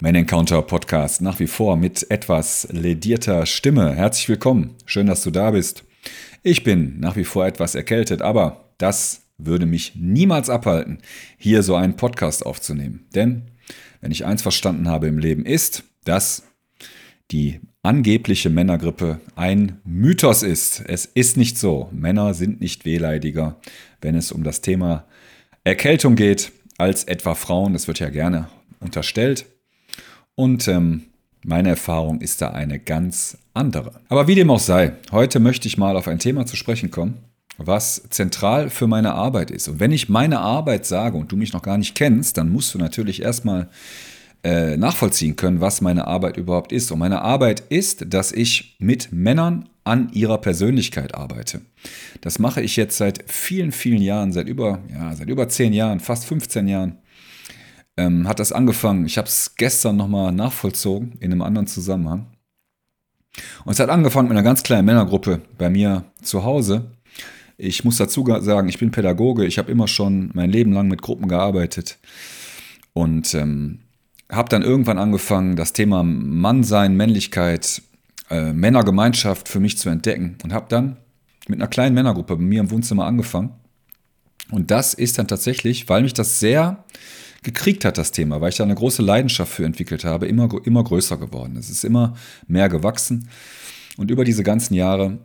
Man Encounter Podcast nach wie vor mit etwas ledierter Stimme. Herzlich willkommen. Schön, dass du da bist. Ich bin nach wie vor etwas erkältet, aber das würde mich niemals abhalten, hier so einen Podcast aufzunehmen. Denn wenn ich eins verstanden habe im Leben ist, dass die angebliche Männergrippe ein Mythos ist. Es ist nicht so. Männer sind nicht wehleidiger, wenn es um das Thema Erkältung geht, als etwa Frauen. Das wird ja gerne unterstellt. Und ähm, meine Erfahrung ist da eine ganz andere. Aber wie dem auch sei, heute möchte ich mal auf ein Thema zu sprechen kommen, was zentral für meine Arbeit ist. Und wenn ich meine Arbeit sage und du mich noch gar nicht kennst, dann musst du natürlich erstmal äh, nachvollziehen können, was meine Arbeit überhaupt ist. Und meine Arbeit ist, dass ich mit Männern an ihrer Persönlichkeit arbeite. Das mache ich jetzt seit vielen, vielen Jahren, seit über, ja, seit über zehn Jahren, fast 15 Jahren ähm, hat das angefangen. Ich habe es gestern nochmal nachvollzogen in einem anderen Zusammenhang. Und es hat angefangen mit einer ganz kleinen Männergruppe bei mir zu Hause. Ich muss dazu sagen, ich bin Pädagoge. Ich habe immer schon mein Leben lang mit Gruppen gearbeitet und ähm, habe dann irgendwann angefangen, das Thema Mannsein, Männlichkeit, äh, Männergemeinschaft für mich zu entdecken und habe dann mit einer kleinen Männergruppe bei mir im Wohnzimmer angefangen. Und das ist dann tatsächlich, weil mich das sehr gekriegt hat, das Thema, weil ich da eine große Leidenschaft für entwickelt habe, immer, immer größer geworden. Es ist immer mehr gewachsen. Und über diese ganzen Jahre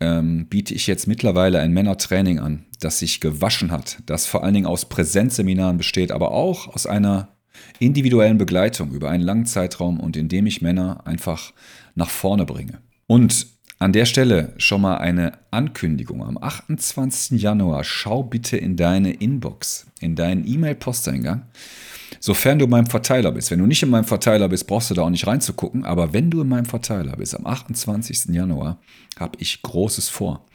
ähm, biete ich jetzt mittlerweile ein Männertraining an, das sich gewaschen hat, das vor allen Dingen aus Präsenzseminaren besteht, aber auch aus einer individuellen Begleitung über einen langen Zeitraum und indem ich Männer einfach nach vorne bringe. Und an der Stelle schon mal eine Ankündigung. Am 28. Januar schau bitte in deine Inbox, in deinen E-Mail-Posteingang, sofern du in meinem Verteiler bist. Wenn du nicht in meinem Verteiler bist, brauchst du da auch nicht reinzugucken. Aber wenn du in meinem Verteiler bist, am 28. Januar, habe ich Großes vor.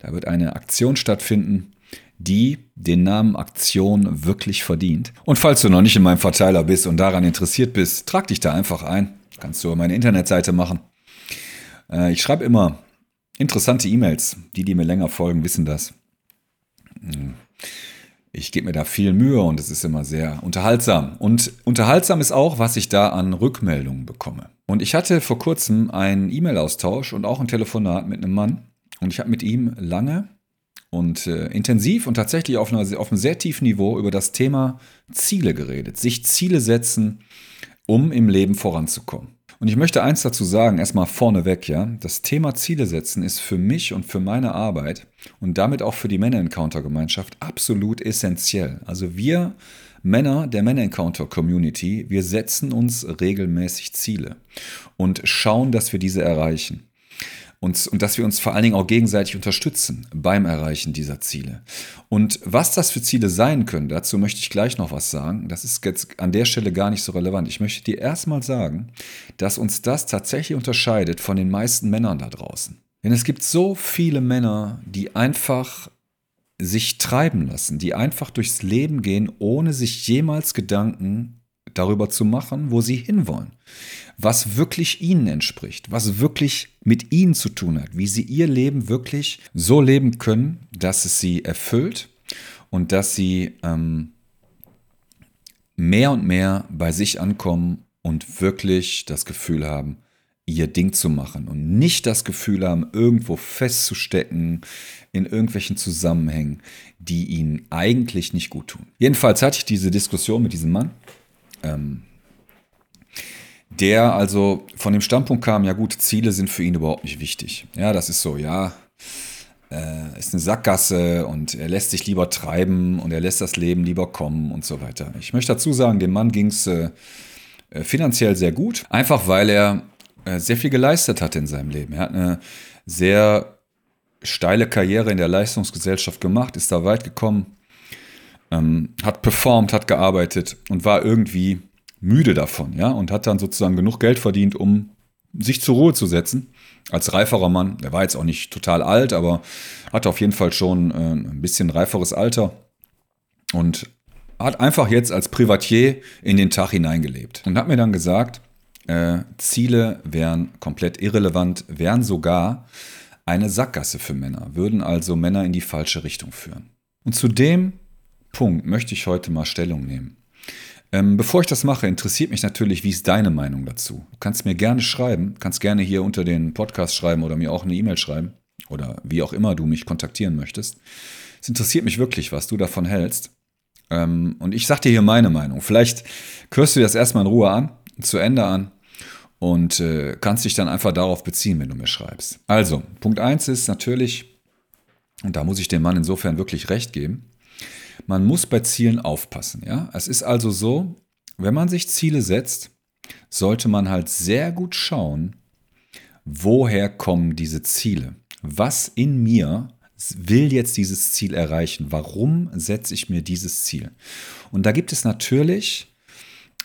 Da wird eine Aktion stattfinden, die den Namen Aktion wirklich verdient. Und falls du noch nicht in meinem Verteiler bist und daran interessiert bist, trag dich da einfach ein. Kannst du meine Internetseite machen äh, ich schreibe immer interessante E-Mails. Die, die mir länger folgen, wissen das. Hm. Ich gebe mir da viel Mühe und es ist immer sehr unterhaltsam. Und unterhaltsam ist auch, was ich da an Rückmeldungen bekomme. Und ich hatte vor kurzem einen E-Mail-Austausch und auch ein Telefonat mit einem Mann. Und ich habe mit ihm lange und äh, intensiv und tatsächlich auf, einer, auf einem sehr tiefen Niveau über das Thema Ziele geredet. Sich Ziele setzen, um im Leben voranzukommen. Und ich möchte eins dazu sagen, erstmal vorneweg, ja. Das Thema Ziele setzen ist für mich und für meine Arbeit und damit auch für die Männer-Encounter-Gemeinschaft absolut essentiell. Also wir Männer der Männer-Encounter-Community, wir setzen uns regelmäßig Ziele und schauen, dass wir diese erreichen und, und dass wir uns vor allen Dingen auch gegenseitig unterstützen beim Erreichen dieser Ziele. Und was das für Ziele sein können, dazu möchte ich gleich noch was sagen. Das ist jetzt an der Stelle gar nicht so relevant. Ich möchte dir erstmal sagen, dass uns das tatsächlich unterscheidet von den meisten Männern da draußen. Denn es gibt so viele Männer, die einfach sich treiben lassen, die einfach durchs Leben gehen, ohne sich jemals Gedanken darüber zu machen, wo sie hinwollen was wirklich ihnen entspricht, was wirklich mit ihnen zu tun hat, wie sie ihr Leben wirklich so leben können, dass es sie erfüllt und dass sie ähm, mehr und mehr bei sich ankommen und wirklich das Gefühl haben, ihr Ding zu machen und nicht das Gefühl haben, irgendwo festzustecken in irgendwelchen Zusammenhängen, die ihnen eigentlich nicht gut tun. Jedenfalls hatte ich diese Diskussion mit diesem Mann. Ähm, der also von dem Standpunkt kam, ja gut, Ziele sind für ihn überhaupt nicht wichtig. Ja, das ist so, ja, äh, ist eine Sackgasse und er lässt sich lieber treiben und er lässt das Leben lieber kommen und so weiter. Ich möchte dazu sagen, dem Mann ging es äh, äh, finanziell sehr gut, einfach weil er äh, sehr viel geleistet hat in seinem Leben. Er hat eine sehr steile Karriere in der Leistungsgesellschaft gemacht, ist da weit gekommen, ähm, hat performt, hat gearbeitet und war irgendwie müde davon, ja, und hat dann sozusagen genug Geld verdient, um sich zur Ruhe zu setzen. Als reiferer Mann, der war jetzt auch nicht total alt, aber hatte auf jeden Fall schon äh, ein bisschen reiferes Alter und hat einfach jetzt als Privatier in den Tag hineingelebt und hat mir dann gesagt, äh, Ziele wären komplett irrelevant, wären sogar eine Sackgasse für Männer, würden also Männer in die falsche Richtung führen. Und zu dem Punkt möchte ich heute mal Stellung nehmen. Ähm, bevor ich das mache, interessiert mich natürlich, wie ist deine Meinung dazu? Du kannst mir gerne schreiben, kannst gerne hier unter den Podcast schreiben oder mir auch eine E-Mail schreiben oder wie auch immer du mich kontaktieren möchtest. Es interessiert mich wirklich, was du davon hältst. Ähm, und ich sag dir hier meine Meinung. Vielleicht hörst du dir das erstmal in Ruhe an, zu Ende an und äh, kannst dich dann einfach darauf beziehen, wenn du mir schreibst. Also, Punkt 1 ist natürlich, und da muss ich dem Mann insofern wirklich recht geben, man muss bei Zielen aufpassen. Ja? Es ist also so, wenn man sich Ziele setzt, sollte man halt sehr gut schauen, woher kommen diese Ziele. Was in mir will jetzt dieses Ziel erreichen? Warum setze ich mir dieses Ziel? Und da gibt es natürlich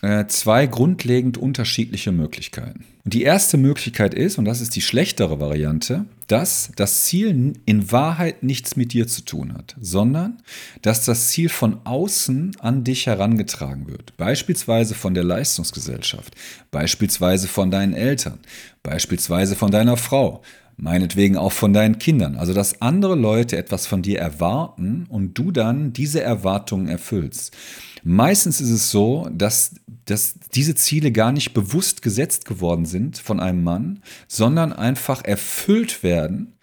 äh, zwei grundlegend unterschiedliche Möglichkeiten. Und die erste Möglichkeit ist, und das ist die schlechtere Variante, dass das Ziel in Wahrheit nichts mit dir zu tun hat, sondern dass das Ziel von außen an dich herangetragen wird. Beispielsweise von der Leistungsgesellschaft, beispielsweise von deinen Eltern, beispielsweise von deiner Frau, meinetwegen auch von deinen Kindern. Also dass andere Leute etwas von dir erwarten und du dann diese Erwartungen erfüllst. Meistens ist es so, dass, dass diese Ziele gar nicht bewusst gesetzt geworden sind von einem Mann, sondern einfach erfüllt werden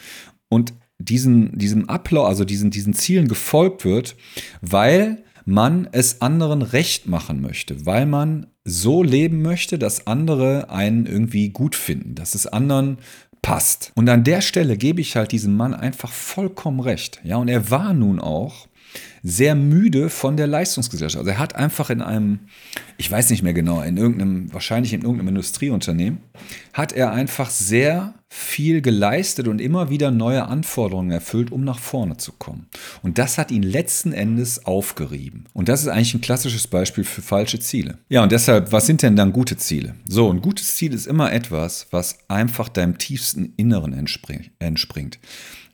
und diesen, diesem Ablauf, also diesen, diesen Zielen gefolgt wird, weil man es anderen recht machen möchte, weil man so leben möchte, dass andere einen irgendwie gut finden, dass es anderen passt. Und an der Stelle gebe ich halt diesem Mann einfach vollkommen recht. Ja, und er war nun auch sehr müde von der Leistungsgesellschaft. Also er hat einfach in einem, ich weiß nicht mehr genau, in irgendeinem, wahrscheinlich in irgendeinem Industrieunternehmen, hat er einfach sehr viel geleistet und immer wieder neue Anforderungen erfüllt, um nach vorne zu kommen. Und das hat ihn letzten Endes aufgerieben. Und das ist eigentlich ein klassisches Beispiel für falsche Ziele. Ja, und deshalb, was sind denn dann gute Ziele? So, ein gutes Ziel ist immer etwas, was einfach deinem tiefsten Inneren entspringt.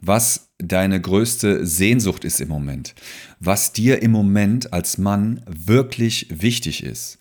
Was deine größte Sehnsucht ist im Moment. Was dir im Moment als Mann wirklich wichtig ist.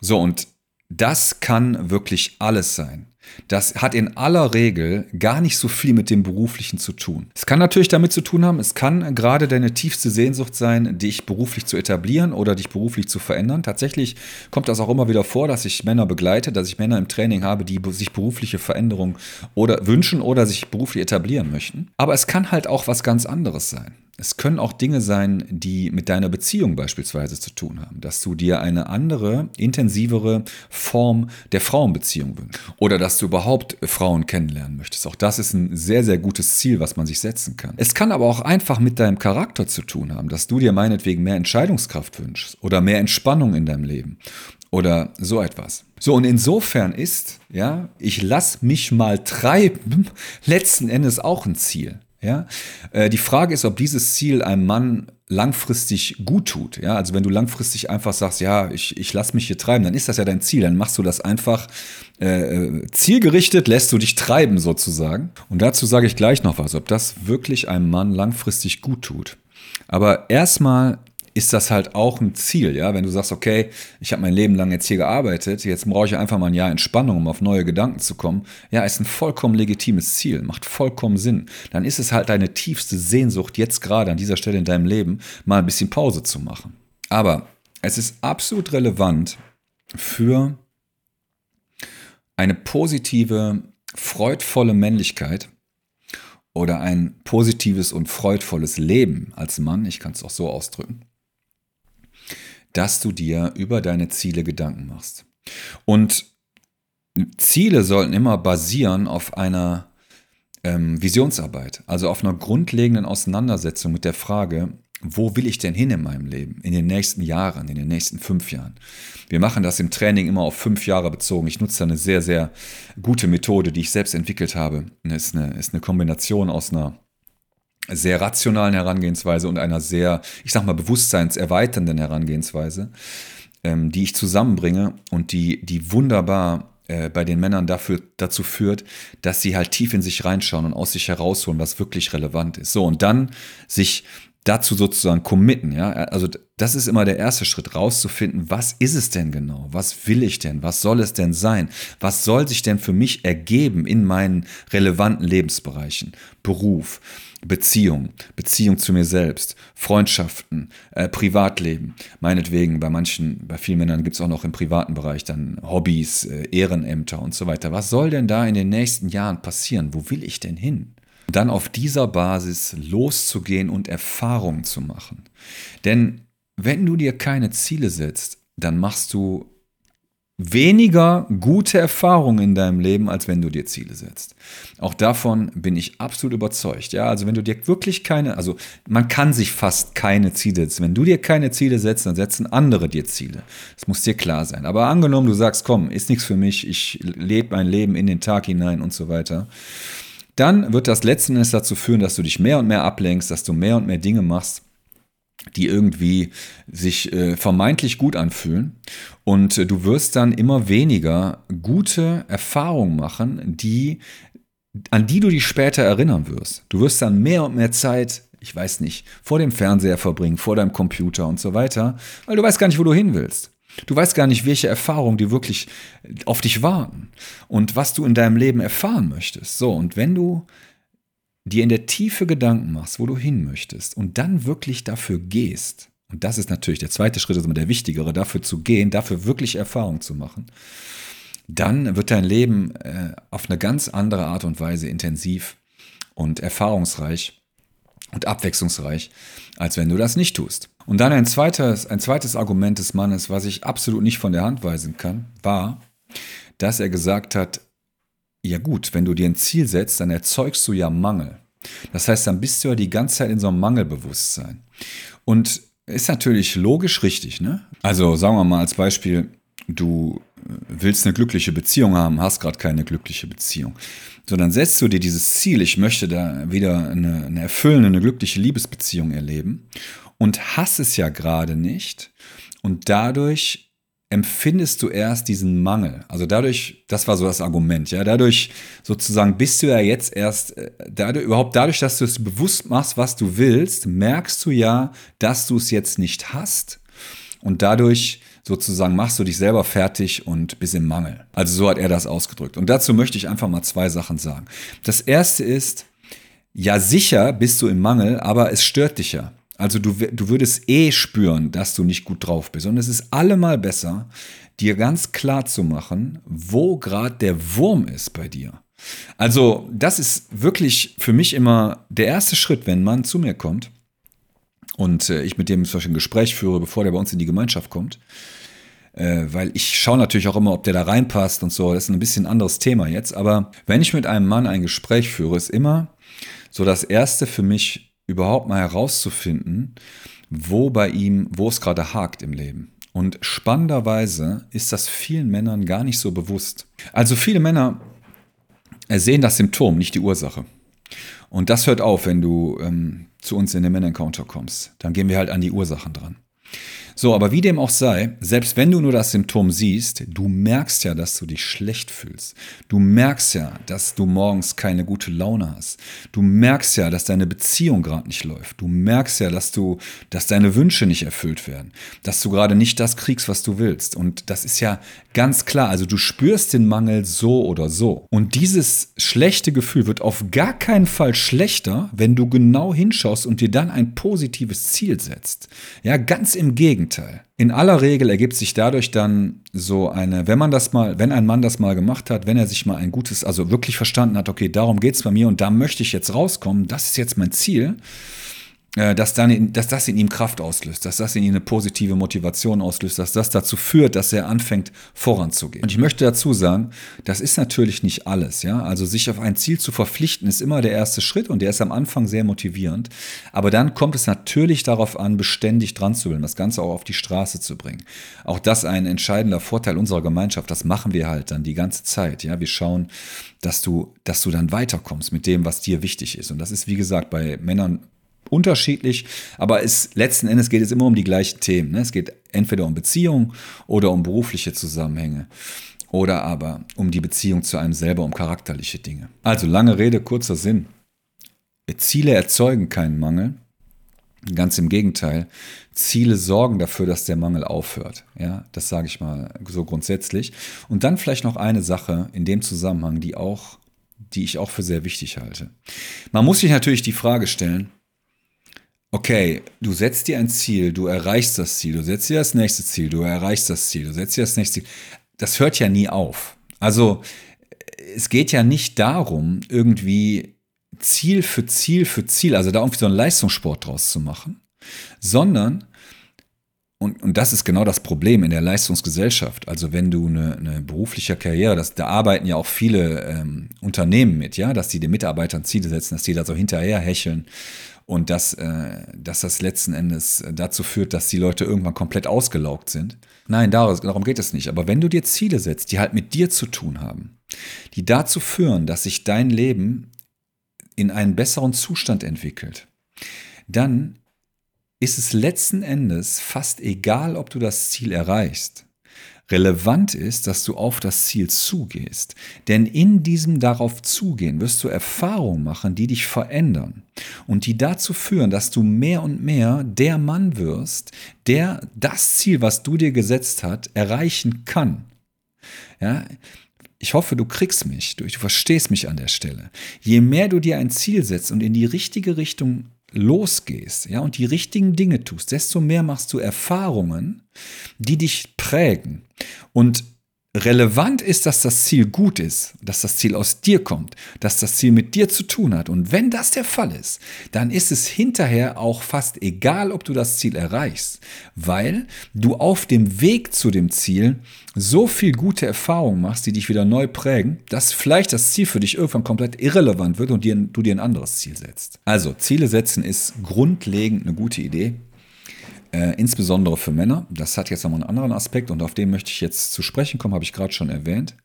So, und das kann wirklich alles sein. Das hat in aller Regel gar nicht so viel mit dem Beruflichen zu tun. Es kann natürlich damit zu tun haben, es kann gerade deine tiefste Sehnsucht sein, dich beruflich zu etablieren oder dich beruflich zu verändern. Tatsächlich kommt das auch immer wieder vor, dass ich Männer begleite, dass ich Männer im Training habe, die sich berufliche Veränderungen oder wünschen oder sich beruflich etablieren möchten. Aber es kann halt auch was ganz anderes sein. Es können auch Dinge sein, die mit deiner Beziehung beispielsweise zu tun haben, dass du dir eine andere, intensivere Form der Frauenbeziehung wünschst oder dass du überhaupt Frauen kennenlernen möchtest. Auch das ist ein sehr, sehr gutes Ziel, was man sich setzen kann. Es kann aber auch einfach mit deinem Charakter zu tun haben, dass du dir meinetwegen mehr Entscheidungskraft wünschst oder mehr Entspannung in deinem Leben oder so etwas. So, und insofern ist, ja, ich lass mich mal treiben, letzten Endes auch ein Ziel. Ja? Äh, die Frage ist, ob dieses Ziel einem Mann langfristig gut tut. Ja? Also wenn du langfristig einfach sagst, ja, ich, ich lass mich hier treiben, dann ist das ja dein Ziel. Dann machst du das einfach äh, zielgerichtet, lässt du dich treiben sozusagen. Und dazu sage ich gleich noch was, ob das wirklich einem Mann langfristig gut tut. Aber erstmal ist das halt auch ein Ziel, ja, wenn du sagst, okay, ich habe mein Leben lang jetzt hier gearbeitet, jetzt brauche ich einfach mal ein Jahr Entspannung, um auf neue Gedanken zu kommen. Ja, ist ein vollkommen legitimes Ziel, macht vollkommen Sinn. Dann ist es halt deine tiefste Sehnsucht, jetzt gerade an dieser Stelle in deinem Leben mal ein bisschen Pause zu machen. Aber es ist absolut relevant für eine positive, freudvolle Männlichkeit oder ein positives und freudvolles Leben als Mann, ich kann es auch so ausdrücken, dass du dir über deine Ziele Gedanken machst. Und Ziele sollten immer basieren auf einer ähm, Visionsarbeit, also auf einer grundlegenden Auseinandersetzung mit der Frage, wo will ich denn hin in meinem Leben, in den nächsten Jahren, in den nächsten fünf Jahren. Wir machen das im Training immer auf fünf Jahre bezogen. Ich nutze da eine sehr, sehr gute Methode, die ich selbst entwickelt habe. Das ist eine, ist eine Kombination aus einer sehr rationalen Herangehensweise und einer sehr, ich sag mal, bewusstseinserweiternden Herangehensweise, ähm, die ich zusammenbringe und die, die wunderbar äh, bei den Männern dafür, dazu führt, dass sie halt tief in sich reinschauen und aus sich herausholen, was wirklich relevant ist. So, und dann sich dazu sozusagen committen, ja. Also das ist immer der erste Schritt, rauszufinden, was ist es denn genau? Was will ich denn? Was soll es denn sein? Was soll sich denn für mich ergeben in meinen relevanten Lebensbereichen? Beruf, Beziehung, Beziehung zu mir selbst, Freundschaften, äh, Privatleben. Meinetwegen, bei manchen, bei vielen Männern gibt es auch noch im privaten Bereich dann Hobbys, äh, Ehrenämter und so weiter. Was soll denn da in den nächsten Jahren passieren? Wo will ich denn hin? dann auf dieser Basis loszugehen und Erfahrungen zu machen. Denn wenn du dir keine Ziele setzt, dann machst du weniger gute Erfahrungen in deinem Leben, als wenn du dir Ziele setzt. Auch davon bin ich absolut überzeugt. Ja, also wenn du dir wirklich keine, also man kann sich fast keine Ziele setzen. Wenn du dir keine Ziele setzt, dann setzen andere dir Ziele. Das muss dir klar sein. Aber angenommen, du sagst, komm, ist nichts für mich, ich lebe mein Leben in den Tag hinein und so weiter. Dann wird das letzten Endes dazu führen, dass du dich mehr und mehr ablenkst, dass du mehr und mehr Dinge machst, die irgendwie sich äh, vermeintlich gut anfühlen. Und äh, du wirst dann immer weniger gute Erfahrungen machen, die, an die du dich später erinnern wirst. Du wirst dann mehr und mehr Zeit, ich weiß nicht, vor dem Fernseher verbringen, vor deinem Computer und so weiter, weil du weißt gar nicht, wo du hin willst. Du weißt gar nicht, welche Erfahrungen die wirklich auf dich warten und was du in deinem Leben erfahren möchtest. So, und wenn du dir in der Tiefe Gedanken machst, wo du hin möchtest und dann wirklich dafür gehst, und das ist natürlich der zweite Schritt, ist immer der wichtigere, dafür zu gehen, dafür wirklich Erfahrung zu machen, dann wird dein Leben äh, auf eine ganz andere Art und Weise intensiv und erfahrungsreich und abwechslungsreich, als wenn du das nicht tust. Und dann ein zweites, ein zweites Argument des Mannes, was ich absolut nicht von der Hand weisen kann, war, dass er gesagt hat, ja gut, wenn du dir ein Ziel setzt, dann erzeugst du ja Mangel. Das heißt, dann bist du ja die ganze Zeit in so einem Mangelbewusstsein. Und ist natürlich logisch richtig, ne? Also sagen wir mal als Beispiel, du willst eine glückliche Beziehung haben, hast gerade keine glückliche Beziehung. So, dann setzt du dir dieses Ziel, ich möchte da wieder eine, eine erfüllende, eine glückliche Liebesbeziehung erleben und hast es ja gerade nicht. Und dadurch empfindest du erst diesen Mangel. Also dadurch, das war so das Argument, ja, dadurch sozusagen bist du ja jetzt erst, äh, dadurch, überhaupt dadurch, dass du es bewusst machst, was du willst, merkst du ja, dass du es jetzt nicht hast. Und dadurch sozusagen machst du dich selber fertig und bist im Mangel. Also so hat er das ausgedrückt. Und dazu möchte ich einfach mal zwei Sachen sagen. Das erste ist, ja sicher bist du im Mangel, aber es stört dich ja. Also du, du würdest eh spüren, dass du nicht gut drauf bist. Und es ist allemal besser, dir ganz klar zu machen, wo gerade der Wurm ist bei dir. Also das ist wirklich für mich immer der erste Schritt, wenn ein Mann zu mir kommt und äh, ich mit dem zum Beispiel ein Gespräch führe, bevor der bei uns in die Gemeinschaft kommt. Äh, weil ich schaue natürlich auch immer, ob der da reinpasst und so. Das ist ein bisschen anderes Thema jetzt. Aber wenn ich mit einem Mann ein Gespräch führe, ist immer so das Erste für mich überhaupt mal herauszufinden, wo bei ihm, wo es gerade hakt im Leben. Und spannenderweise ist das vielen Männern gar nicht so bewusst. Also viele Männer sehen das Symptom, nicht die Ursache. Und das hört auf, wenn du ähm, zu uns in den Männer-Encounter kommst. Dann gehen wir halt an die Ursachen dran. So, aber wie dem auch sei, selbst wenn du nur das Symptom siehst, du merkst ja, dass du dich schlecht fühlst. Du merkst ja, dass du morgens keine gute Laune hast. Du merkst ja, dass deine Beziehung gerade nicht läuft. Du merkst ja, dass du, dass deine Wünsche nicht erfüllt werden. Dass du gerade nicht das kriegst, was du willst. Und das ist ja ganz klar. Also du spürst den Mangel so oder so. Und dieses schlechte Gefühl wird auf gar keinen Fall schlechter, wenn du genau hinschaust und dir dann ein positives Ziel setzt. Ja, ganz im Gegenteil. Gegenteil. In aller Regel ergibt sich dadurch dann so eine, wenn man das mal, wenn ein Mann das mal gemacht hat, wenn er sich mal ein gutes, also wirklich verstanden hat, okay, darum geht es bei mir und da möchte ich jetzt rauskommen, das ist jetzt mein Ziel, dass, dann, dass das in ihm Kraft auslöst, dass das in ihm eine positive Motivation auslöst, dass das dazu führt, dass er anfängt voranzugehen. Und ich möchte dazu sagen, das ist natürlich nicht alles, ja. Also sich auf ein Ziel zu verpflichten, ist immer der erste Schritt und der ist am Anfang sehr motivierend. Aber dann kommt es natürlich darauf an, beständig dran zu bleiben, das Ganze auch auf die Straße zu bringen. Auch das ein entscheidender Vorteil unserer Gemeinschaft. Das machen wir halt dann die ganze Zeit, ja. Wir schauen, dass du, dass du dann weiterkommst mit dem, was dir wichtig ist. Und das ist, wie gesagt, bei Männern unterschiedlich, aber es, letzten Endes geht es immer um die gleichen Themen. Ne? Es geht entweder um Beziehung oder um berufliche Zusammenhänge oder aber um die Beziehung zu einem selber, um charakterliche Dinge. Also lange Rede, kurzer Sinn. Ziele erzeugen keinen Mangel, Ganz im Gegenteil. Ziele sorgen dafür, dass der Mangel aufhört. Ja, das sage ich mal so grundsätzlich. Und dann vielleicht noch eine Sache in dem Zusammenhang, die auch, die ich auch für sehr wichtig halte. Man muss sich natürlich die Frage stellen, okay, du setzt dir ein Ziel, du erreichst das Ziel, du setzt dir das nächste Ziel, du erreichst das Ziel, du setzt dir das nächste Ziel. Das hört ja nie auf. Also, es geht ja nicht darum, irgendwie Ziel für Ziel für Ziel, also da irgendwie so einen Leistungssport draus zu machen, sondern, und, und das ist genau das Problem in der Leistungsgesellschaft, also wenn du eine, eine berufliche Karriere, das, da arbeiten ja auch viele ähm, Unternehmen mit, ja, dass die den Mitarbeitern Ziele setzen, dass die da so hinterher hecheln und dass, äh, dass das letzten Endes dazu führt, dass die Leute irgendwann komplett ausgelaugt sind. Nein, darum geht es nicht. Aber wenn du dir Ziele setzt, die halt mit dir zu tun haben, die dazu führen, dass sich dein Leben in einen besseren Zustand entwickelt, dann ist es letzten Endes fast egal, ob du das Ziel erreichst. Relevant ist, dass du auf das Ziel zugehst. Denn in diesem darauf zugehen wirst du Erfahrungen machen, die dich verändern und die dazu führen, dass du mehr und mehr der Mann wirst, der das Ziel, was du dir gesetzt hast, erreichen kann. Ja, ich hoffe, du kriegst mich, du, du verstehst mich an der Stelle. Je mehr du dir ein Ziel setzt und in die richtige Richtung losgehst, ja, und die richtigen Dinge tust, desto mehr machst du Erfahrungen, die dich prägen. Und relevant ist, dass das Ziel gut ist, dass das Ziel aus dir kommt, dass das Ziel mit dir zu tun hat. Und wenn das der Fall ist, dann ist es hinterher auch fast egal, ob du das Ziel erreichst, weil du auf dem Weg zu dem Ziel so viel gute Erfahrungen machst, die dich wieder neu prägen, dass vielleicht das Ziel für dich irgendwann komplett irrelevant wird und dir, du dir ein anderes Ziel setzt. Also Ziele setzen ist grundlegend eine gute Idee. Äh, insbesondere für Männer. Das hat jetzt nochmal einen anderen Aspekt und auf den möchte ich jetzt zu sprechen kommen, habe ich gerade schon erwähnt.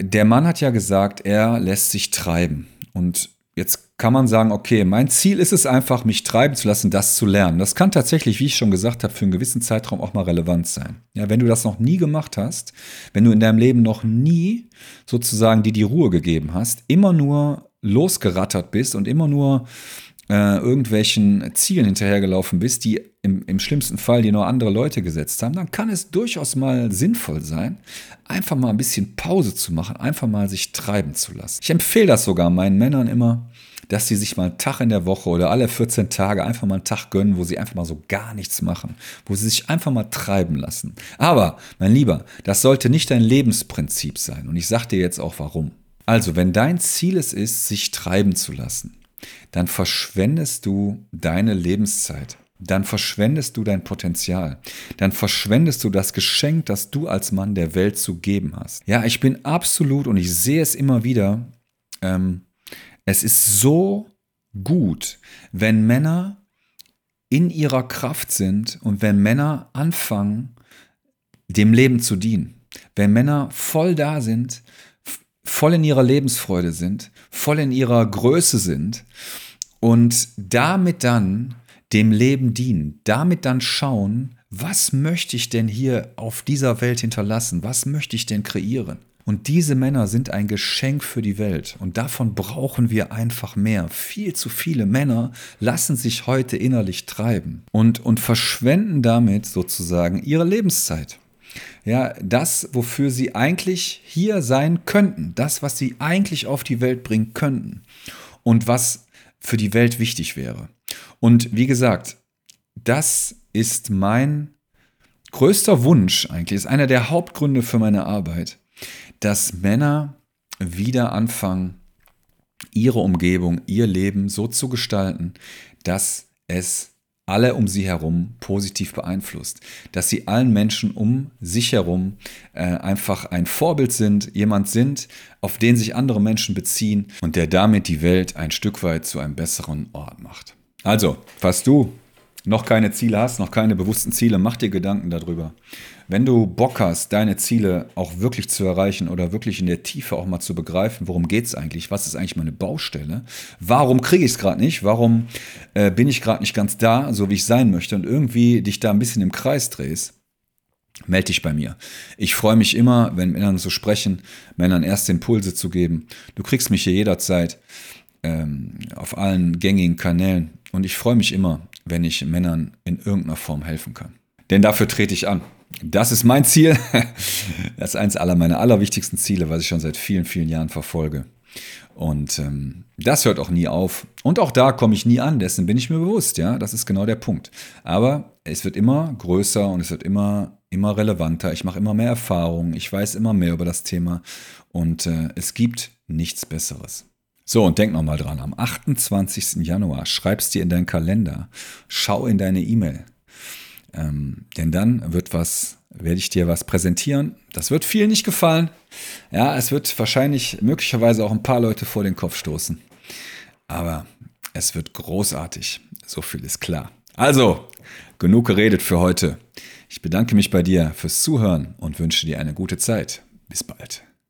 Der Mann hat ja gesagt, er lässt sich treiben. Und jetzt kann man sagen, okay, mein Ziel ist es einfach, mich treiben zu lassen, das zu lernen. Das kann tatsächlich, wie ich schon gesagt habe, für einen gewissen Zeitraum auch mal relevant sein. Ja, wenn du das noch nie gemacht hast, wenn du in deinem Leben noch nie sozusagen dir die Ruhe gegeben hast, immer nur losgerattert bist und immer nur äh, irgendwelchen Zielen hinterhergelaufen bist, die im, im schlimmsten Fall dir nur andere Leute gesetzt haben, dann kann es durchaus mal sinnvoll sein, einfach mal ein bisschen Pause zu machen, einfach mal sich treiben zu lassen. Ich empfehle das sogar meinen Männern immer, dass sie sich mal einen Tag in der Woche oder alle 14 Tage einfach mal einen Tag gönnen, wo sie einfach mal so gar nichts machen, wo sie sich einfach mal treiben lassen. Aber, mein Lieber, das sollte nicht dein Lebensprinzip sein. Und ich sage dir jetzt auch warum. Also, wenn dein Ziel es ist, sich treiben zu lassen, dann verschwendest du deine Lebenszeit. Dann verschwendest du dein Potenzial. Dann verschwendest du das Geschenk, das du als Mann der Welt zu geben hast. Ja, ich bin absolut und ich sehe es immer wieder. Ähm, es ist so gut, wenn Männer in ihrer Kraft sind und wenn Männer anfangen, dem Leben zu dienen. Wenn Männer voll da sind, voll in ihrer Lebensfreude sind, voll in ihrer Größe sind und damit dann dem Leben dienen, damit dann schauen, was möchte ich denn hier auf dieser Welt hinterlassen, was möchte ich denn kreieren. Und diese Männer sind ein Geschenk für die Welt. Und davon brauchen wir einfach mehr. Viel zu viele Männer lassen sich heute innerlich treiben und, und verschwenden damit sozusagen ihre Lebenszeit. Ja, das, wofür sie eigentlich hier sein könnten, das, was sie eigentlich auf die Welt bringen könnten und was für die Welt wichtig wäre. Und wie gesagt, das ist mein größter Wunsch eigentlich, ist einer der Hauptgründe für meine Arbeit, dass Männer wieder anfangen, ihre Umgebung, ihr Leben so zu gestalten, dass es alle um sie herum positiv beeinflusst. Dass sie allen Menschen um sich herum äh, einfach ein Vorbild sind, jemand sind, auf den sich andere Menschen beziehen und der damit die Welt ein Stück weit zu einem besseren Ort macht. Also, falls du noch keine Ziele hast, noch keine bewussten Ziele, mach dir Gedanken darüber. Wenn du Bock hast, deine Ziele auch wirklich zu erreichen oder wirklich in der Tiefe auch mal zu begreifen, worum geht es eigentlich, was ist eigentlich meine Baustelle, warum kriege ich es gerade nicht, warum äh, bin ich gerade nicht ganz da, so wie ich sein möchte und irgendwie dich da ein bisschen im Kreis drehst, melde dich bei mir. Ich freue mich immer, wenn Männern so sprechen, Männern erste Impulse zu geben. Du kriegst mich hier jederzeit ähm, auf allen gängigen Kanälen. Und ich freue mich immer, wenn ich Männern in irgendeiner Form helfen kann. Denn dafür trete ich an. Das ist mein Ziel. Das ist eins aller meiner allerwichtigsten Ziele, was ich schon seit vielen, vielen Jahren verfolge. Und ähm, das hört auch nie auf. Und auch da komme ich nie an, dessen bin ich mir bewusst, ja. Das ist genau der Punkt. Aber es wird immer größer und es wird immer, immer relevanter. Ich mache immer mehr Erfahrungen, ich weiß immer mehr über das Thema und äh, es gibt nichts Besseres. So, und denk nochmal dran, am 28. Januar schreibst dir in deinen Kalender, schau in deine E-Mail. Ähm, denn dann wird was, werde ich dir was präsentieren. Das wird vielen nicht gefallen. Ja, es wird wahrscheinlich möglicherweise auch ein paar Leute vor den Kopf stoßen. Aber es wird großartig. So viel ist klar. Also, genug geredet für heute. Ich bedanke mich bei dir fürs Zuhören und wünsche dir eine gute Zeit. Bis bald.